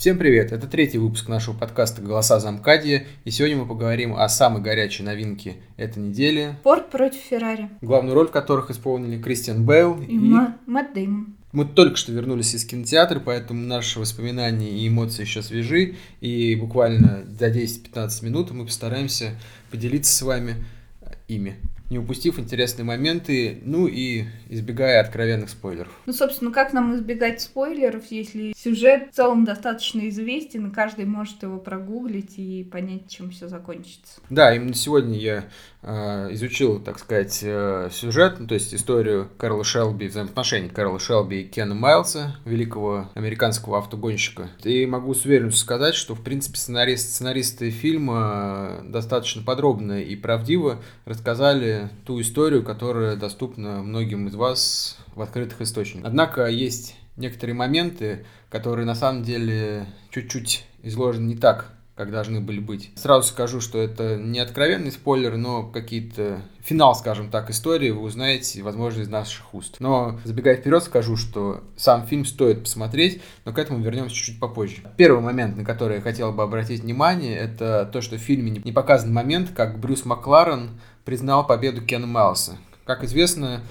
Всем привет! Это третий выпуск нашего подкаста «Голоса Замкадия», и сегодня мы поговорим о самой горячей новинке этой недели. Форд против Феррари. Главную роль в которых исполнили Кристиан Бейл и, и... Мэтт Дэймон. Мы только что вернулись из кинотеатра, поэтому наши воспоминания и эмоции еще свежи, и буквально за 10-15 минут мы постараемся поделиться с вами ими не упустив интересные моменты, ну и избегая откровенных спойлеров. Ну, собственно, как нам избегать спойлеров, если сюжет в целом достаточно известен, и каждый может его прогуглить и понять, чем все закончится. Да, именно сегодня я э, изучил, так сказать, э, сюжет, ну, то есть историю Карла Шелби, взаимоотношений Карла Шелби и Кена Майлса, великого американского автогонщика. И могу с уверенностью сказать, что, в принципе, сценарист, сценаристы фильма э, достаточно подробно и правдиво рассказали ту историю, которая доступна многим из вас в открытых источниках. Однако есть некоторые моменты, которые на самом деле чуть-чуть изложены не так, как должны были быть. Сразу скажу, что это не откровенный спойлер, но какие-то финал, скажем так, истории вы узнаете, возможно, из наших уст. Но забегая вперед, скажу, что сам фильм стоит посмотреть, но к этому вернемся чуть-чуть попозже. Первый момент, на который я хотел бы обратить внимание, это то, что в фильме не показан момент, как Брюс Макларен признал победу Кена Майлса. Как известно,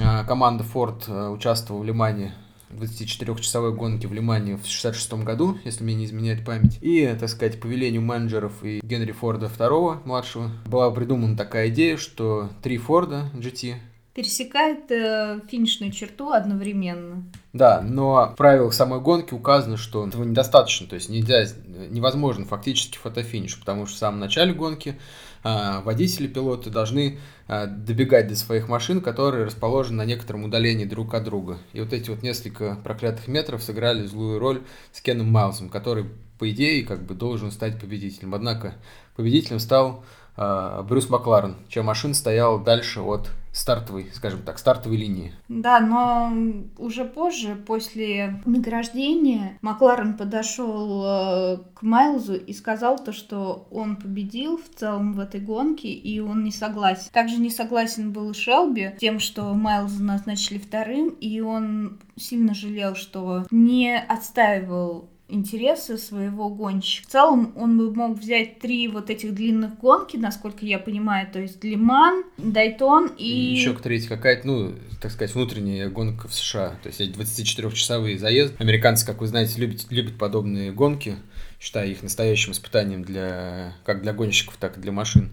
э, команда Ford э, участвовала в Лимане 24-часовой гонки в Лимане в 66 году, если мне не изменяет память. И, так сказать, по велению менеджеров и Генри Форда II, младшего, была придумана такая идея, что три Форда GT пересекает э, финишную черту одновременно. Да, но в правилах самой гонки указано, что этого недостаточно, то есть нельзя, невозможно фактически фотофиниш, потому что в самом начале гонки э, водители, пилоты должны э, добегать до своих машин, которые расположены на некотором удалении друг от друга. И вот эти вот несколько проклятых метров сыграли злую роль с Кеном Майлзом, который, по идее, как бы должен стать победителем. Однако победителем стал э, Брюс Макларен, чья машина стояла дальше от стартовой, скажем так, стартовой линии. Да, но уже позже, после награждения, Макларен подошел э, к Майлзу и сказал то, что он победил в целом в этой гонке, и он не согласен. Также не согласен был Шелби тем, что Майлза назначили вторым, и он сильно жалел, что не отстаивал интересы своего гонщика. В целом он бы мог взять три вот этих длинных гонки, насколько я понимаю, то есть Лиман, Дайтон и... и еще третья какая-то, ну, так сказать, внутренняя гонка в США. То есть 24-часовые заезды. Американцы, как вы знаете, любят, любят подобные гонки, считая их настоящим испытанием для, как для гонщиков, так и для машин.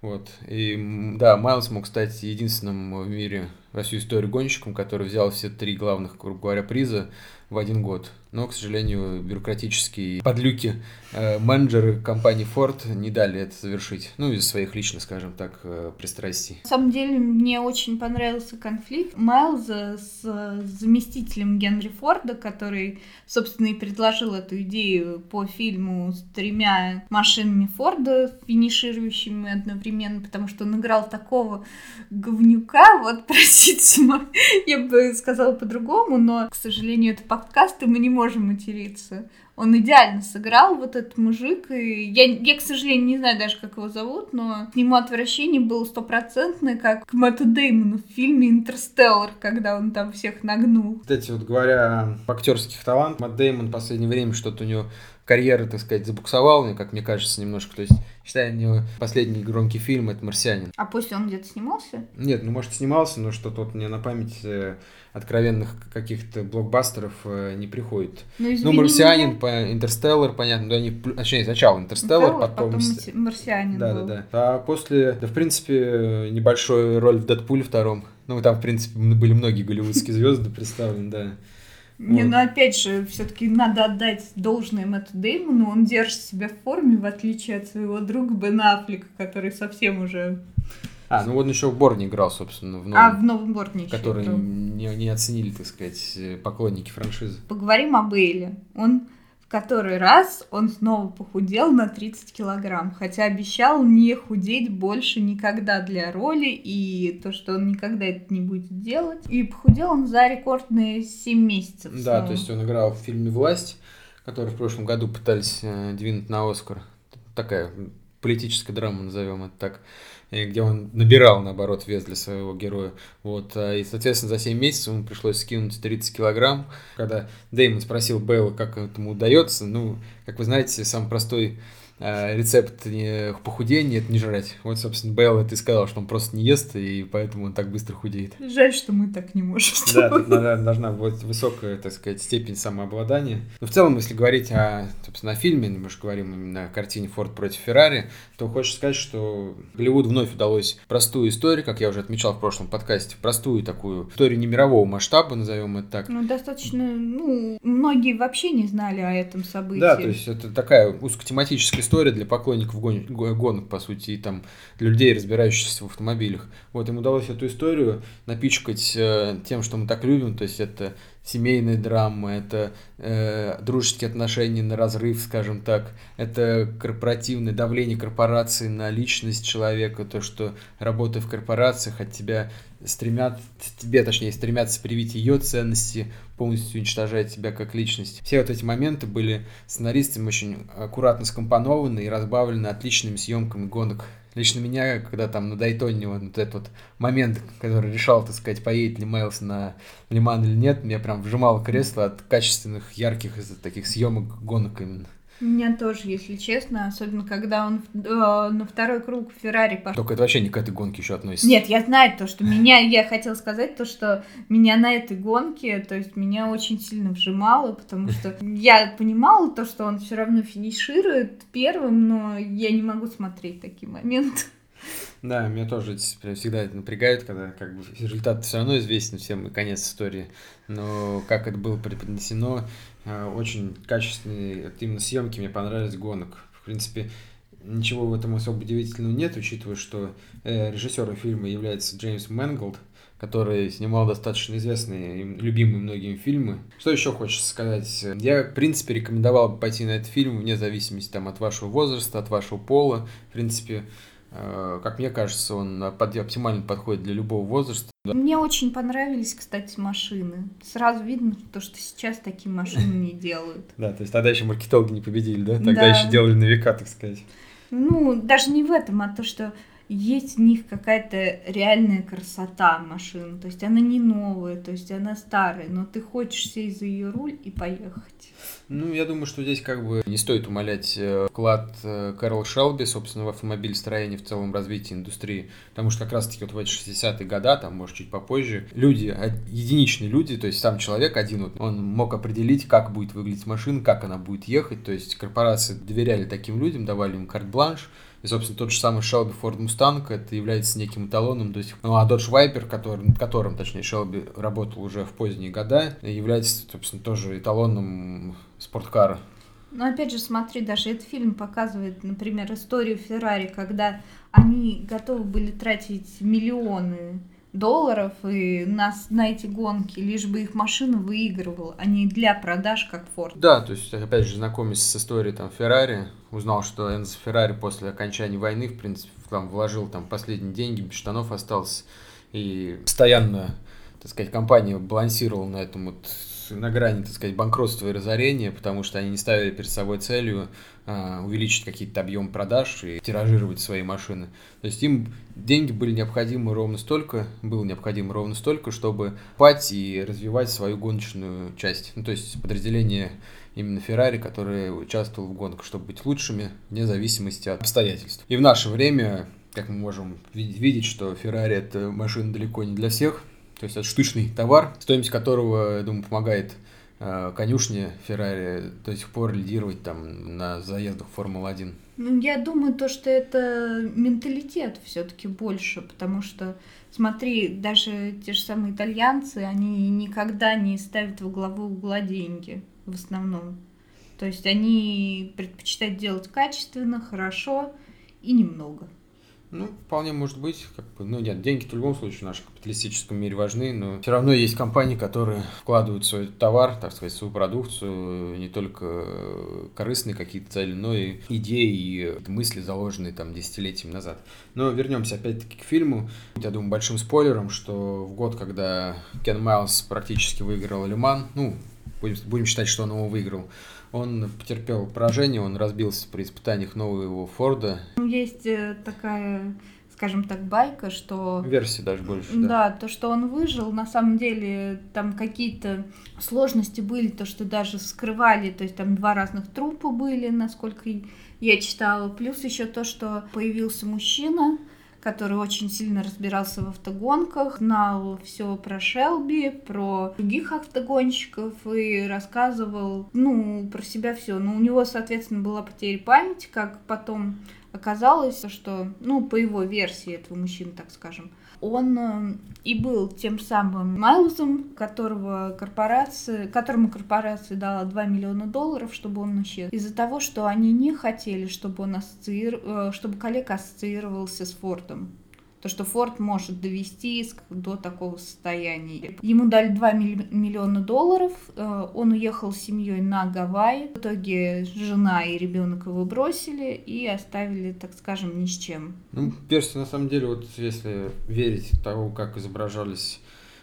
Вот. И да, Майлз мог стать единственным в мире во всю историю гонщиком, который взял все три главных, грубо говоря, приза в один год. Но, к сожалению, бюрократические подлюки э, менеджеры компании Ford не дали это завершить. Ну, из своих личных, скажем так, э, пристрастий. На самом деле, мне очень понравился конфликт Майлза с заместителем Генри Форда, который, собственно, и предложил эту идею по фильму с тремя машинами Форда, финиширующими одновременно, потому что он играл такого говнюка, вот, простите, я бы сказала по-другому, но, к сожалению, это подкаст, и мы не можем материться. Он идеально сыграл, вот этот мужик. И я, я, к сожалению, не знаю даже, как его зовут, но к нему отвращение было стопроцентное, как к Мэтту Деймону в фильме «Интерстеллар», когда он там всех нагнул. Кстати, вот говоря об актерских талантах, Мэтт Деймон в последнее время что-то у него карьера, так сказать, забуксовала, как мне кажется, немножко. То есть, считаю, у него последний громкий фильм — это «Марсианин». А после он где-то снимался? Нет, ну, может, снимался, но что-то вот мне на память э, откровенных каких-то блокбастеров э, не приходит. Ну, ну «Марсианин», меня... по «Интерстеллар», понятно, да, они, точнее, сначала «Интерстеллар», потом... потом «Марсианин» Да, был. да, да. А после, да, в принципе, небольшой роль в «Дэдпуле» втором. Ну, там, в принципе, были многие голливудские звезды представлены, да. Не, ну опять же, все-таки надо отдать должное Мэтту Деймону. Он держит себя в форме, в отличие от своего друга Бен Аффлека, который совсем уже... А, ну он еще в Борне играл, собственно, в новом. А, в новом Борне еще Который не, не оценили, так сказать, поклонники франшизы. Поговорим о Бейле. Он который раз он снова похудел на 30 килограмм, хотя обещал не худеть больше никогда для роли, и то, что он никогда это не будет делать. И похудел он за рекордные 7 месяцев. Да, снова. то есть он играл в фильме «Власть», который в прошлом году пытались э, двинуть на Оскар. Такая политическая драма, назовем это так где он набирал, наоборот, вес для своего героя. Вот, а, и, соответственно, за 7 месяцев ему пришлось скинуть 30 килограмм. Когда Дэймон спросил Белла, как этому удается, ну, как вы знаете, самый простой рецепт не похудения это не жрать. Вот, собственно, Белл это и сказал, что он просто не ест, и поэтому он так быстро худеет. Жаль, что мы так не можем. Да, тут должна быть высокая, так сказать, степень самообладания. Но в целом, если говорить о, собственно, о фильме, мы же говорим именно о картине «Форд против Феррари», то хочешь сказать, что Голливуд вновь удалось простую историю, как я уже отмечал в прошлом подкасте, простую такую историю не мирового масштаба, назовем это так. Ну, достаточно, ну, многие вообще не знали о этом событии. Да, то есть это такая узкотематическая история для поклонников гон... гонок, по сути, и там для людей, разбирающихся в автомобилях. Вот им удалось эту историю напичкать э, тем, что мы так любим, то есть это семейные драмы, это э, дружеские отношения на разрыв, скажем так, это корпоративное давление корпорации на личность человека, то, что работая в корпорациях от тебя стремят, тебе, точнее, стремятся привить ее ценности, полностью уничтожая тебя как личность. Все вот эти моменты были сценаристами очень аккуратно скомпонованы и разбавлены отличными съемками гонок. Лично меня, когда там на Дайтоне вот этот вот момент, который решал, так сказать, поедет ли Майлз на Лиман или нет, меня прям вжимало кресло от качественных, ярких таких съемок гонок именно. Меня тоже, если честно, особенно когда он э, на второй круг Феррари пошел. Только это вообще не к этой гонке еще относится. Нет, я знаю то, что меня, я хотела сказать то, что меня на этой гонке, то есть меня очень сильно вжимало, потому что я понимала то, что он все равно финиширует первым, но я не могу смотреть такие моменты. Да, меня тоже всегда это напрягает, когда как бы результат все равно известен всем и конец истории. Но как это было преподнесено, э, очень качественные именно съемки мне понравились гонок. В принципе, ничего в этом особо удивительного нет, учитывая, что э, режиссером фильма является Джеймс Мэнголд, который снимал достаточно известные и любимые многими фильмы. Что еще хочется сказать? Я, в принципе, рекомендовал бы пойти на этот фильм вне зависимости там, от вашего возраста, от вашего пола. В принципе, как мне кажется, он оптимально подходит для любого возраста. Мне очень понравились, кстати, машины. Сразу видно, то, что сейчас такие машины не делают. Да, то есть тогда еще маркетологи не победили, да? Тогда еще делали на века, так сказать. Ну, даже не в этом, а то, что есть в них какая-то реальная красота машин. То есть она не новая, то есть она старая, но ты хочешь сесть за ее руль и поехать. Ну, я думаю, что здесь как бы не стоит умалять э, вклад э, Карл Шелби, собственно, в автомобильстроение, в целом развитии индустрии. Потому что как раз-таки вот в эти 60-е годы, там, может, чуть попозже, люди, единичные люди, то есть сам человек один, вот, он мог определить, как будет выглядеть машина, как она будет ехать. То есть корпорации доверяли таким людям, давали им карт-бланш, собственно, тот же самый Shelby Ford Mustang, это является неким эталоном до сих пор. Ну, а Dodge Viper, который, над которым, точнее, Shelby работал уже в поздние года, является, собственно, тоже эталоном спорткара. Но опять же, смотри, даже этот фильм показывает, например, историю Феррари, когда они готовы были тратить миллионы долларов и нас на эти гонки, лишь бы их машина выигрывала, а не для продаж, как Ford. Да, то есть, опять же, знакомясь с историей там Феррари, узнал, что Энзо Феррари после окончания войны, в принципе, там вложил там последние деньги, без штанов остался, и постоянно, так сказать, компания балансировала на этом вот на грани, так сказать, банкротства и разорения, потому что они не ставили перед собой целью а, увеличить какие-то объем продаж и тиражировать свои машины. То есть им деньги были необходимы ровно столько, было необходимо ровно столько, чтобы пать и развивать свою гоночную часть. Ну, то есть подразделение именно Феррари, которое участвовало в гонках, чтобы быть лучшими, вне зависимости от обстоятельств. И в наше время, как мы можем видеть, что Феррари это машина далеко не для всех, то есть это штучный товар, стоимость которого, я думаю, помогает э, конюшне Феррари до сих пор лидировать там на заездах Формулы-1. Ну, я думаю, то, что это менталитет все-таки больше, потому что, смотри, даже те же самые итальянцы, они никогда не ставят во главу угла деньги в основном. То есть они предпочитают делать качественно, хорошо и немного. Ну, вполне может быть. Как бы, ну, нет, деньги в любом случае в нашем капиталистическом мире важны, но все равно есть компании, которые вкладывают свой товар, так сказать, свою продукцию, не только корыстные какие-то цели, но и идеи и мысли, заложенные там десятилетиями назад. Но вернемся опять-таки к фильму. Я думаю, большим спойлером, что в год, когда Кен Майлз практически выиграл Лиман, ну, будем, считать, что он его выиграл. Он потерпел поражение, он разбился при испытаниях нового его Форда. Есть э, такая скажем так, байка, что... Версии даже больше, да. Да, то, что он выжил, на самом деле там какие-то сложности были, то, что даже скрывали, то есть там два разных трупа были, насколько я читала, плюс еще то, что появился мужчина, который очень сильно разбирался в автогонках, знал все про Шелби, про других автогонщиков и рассказывал, ну, про себя все. Но у него, соответственно, была потеря памяти, как потом оказалось, что, ну, по его версии этого мужчины, так скажем, он э, и был тем самым Майлзом, которого корпорация, которому корпорация дала 2 миллиона долларов, чтобы он исчез. Из-за того, что они не хотели, чтобы он ассоциир... Э, чтобы коллега ассоциировался с Фордом то, что Форд может довести до такого состояния. Ему дали 2 миллиона долларов, э, он уехал с семьей на Гавайи. В итоге жена и ребенок его бросили и оставили, так скажем, ни с чем. Ну, Перси, на самом деле, вот если верить того, как изображались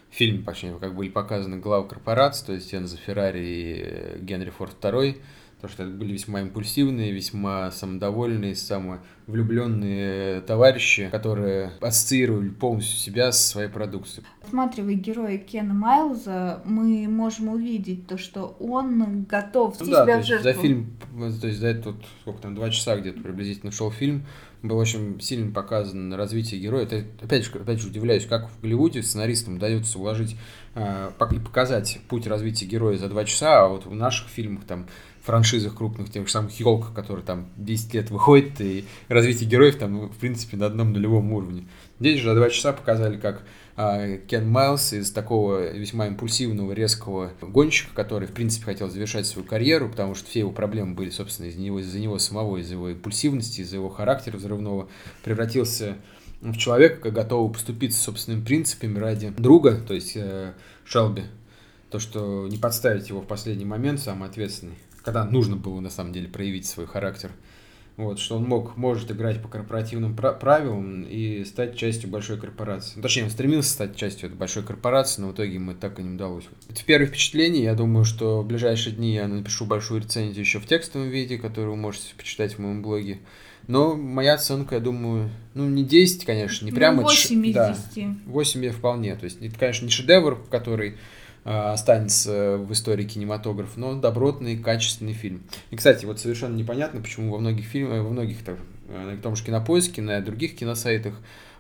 фильм, точнее, как были показаны главы корпорации, то есть Энзо Феррари и Генри Форд II, потому что это были весьма импульсивные, весьма самодовольные, самовлюбленные товарищи, которые ассоциировали полностью себя со своей продукцией. Рассматривая героя Кена Майлза, мы можем увидеть то, что он готов ну, да, себя в жертву. За фильм, то есть за этот, сколько там, два часа где-то приблизительно шел фильм, было очень сильно показано развитие героя. Это, опять же, опять же удивляюсь, как в Голливуде сценаристам удается уложить э, и показать путь развития героя за два часа, а вот в наших фильмах там франшизах крупных, тех же самых елках, которые там 10 лет выходят, и развитие героев там, в принципе, на одном нулевом уровне. Здесь же за два часа показали, как Кен Майлз из такого весьма импульсивного, резкого гонщика, который, в принципе, хотел завершать свою карьеру, потому что все его проблемы были, собственно, из-за него, из-за него самого, из-за его импульсивности, из-за его характера взрывного, превратился в человека, готового поступиться собственными принципами ради друга, то есть э, Шелби, то, что не подставить его в последний момент, самый ответственный когда нужно было на самом деле проявить свой характер. Вот, что он мог, может играть по корпоративным правилам и стать частью большой корпорации. Ну, точнее, он стремился стать частью этой большой корпорации, но в итоге ему так и не удалось. Это первое впечатление. Я думаю, что в ближайшие дни я напишу большую рецензию еще в текстовом виде, которую вы можете почитать в моем блоге. Но моя оценка, я думаю, ну, не 10, конечно, не ну, прямо... 8 из 10. Да, 8 вполне. То есть, это, конечно, не шедевр, который останется в истории кинематографа, но добротный, качественный фильм. И, кстати, вот совершенно непонятно, почему во многих фильмах, во многих, так, э, на том же кинопоиске, на других киносайтах,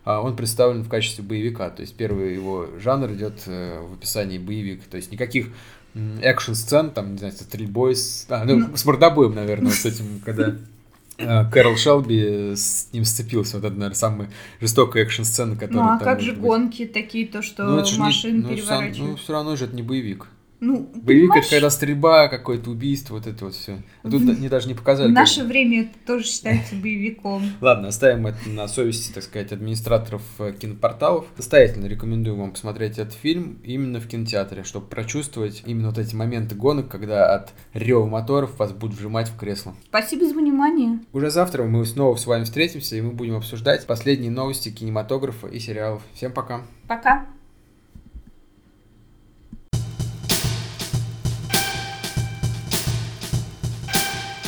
он представлен в качестве боевика. То есть первый его жанр идет э, в описании боевик. То есть никаких экшн-сцен, там, не знаю, с стрельбой, с, а, ну, ну, с мордобоем, наверное, с этим, когда Э, Кэрол Шелби с ним сцепился. Вот это, наверное, самая жестокая экшн-сцена, которая Ну, а как же быть. гонки такие, то, что ну, машины не, ну, переворачивают? Сам, ну, все равно же это не боевик. Ну, Боевик понимаешь... это когда стрельба, какое-то убийство, вот это вот все. А тут не даже не показали. В наше как... время это тоже считается боевиком. Ладно, оставим это на совести, так сказать, администраторов э, кинопорталов. Настоятельно рекомендую вам посмотреть этот фильм именно в кинотеатре, чтобы прочувствовать именно вот эти моменты гонок, когда от рева моторов вас будут вжимать в кресло. Спасибо за внимание. Уже завтра мы снова с вами встретимся, и мы будем обсуждать последние новости кинематографа и сериалов. Всем пока. Пока.